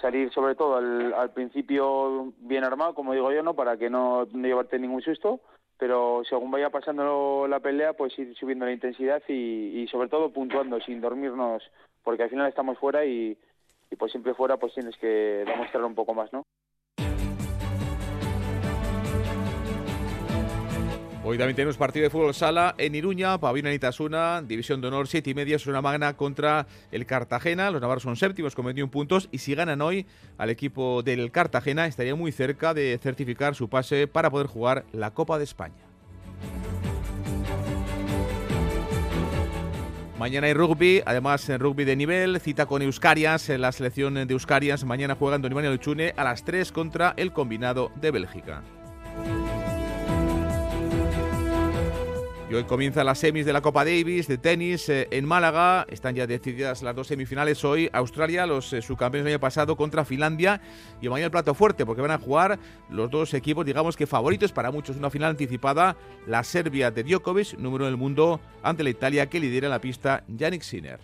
Speaker 45: salir sobre todo al, al principio bien armado, como digo yo, ¿no? Para que no, llevarte ningún susto, pero según vaya pasando la pelea, pues ir subiendo la intensidad y, y sobre todo puntuando sin dormirnos, porque al final estamos fuera y, y pues siempre fuera pues tienes que demostrar un poco más, ¿no?
Speaker 2: Hoy también tenemos partido de fútbol sala en Iruña, Pavina Itasuna, División de Honor, 7 y media, es una magna contra el Cartagena. Los navarros son séptimos con 21 puntos y si ganan hoy al equipo del Cartagena estaría muy cerca de certificar su pase para poder jugar la Copa de España. Mañana hay rugby, además en rugby de nivel, cita con Euskarias, la selección de Euskarias. Mañana juegan Don Iván Luchune a las 3 contra el combinado de Bélgica. Hoy comienzan las semis de la Copa Davis de tenis eh, en Málaga. Están ya decididas las dos semifinales hoy. Australia, los eh, subcampeones del año pasado contra Finlandia. Y mañana el plato fuerte porque van a jugar los dos equipos, digamos que favoritos para muchos. Una final anticipada, la Serbia de Djokovic, número del mundo, ante la Italia que lidera la pista Yannick Sinner.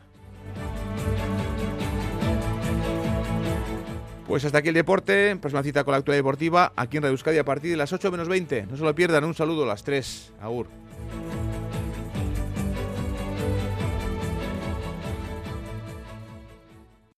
Speaker 2: Pues hasta aquí el deporte. Próxima cita con la actualidad deportiva aquí en Radio Euskadi a partir de las 8 menos 20. No se lo pierdan. Un saludo a las 3. Agur. Thank you.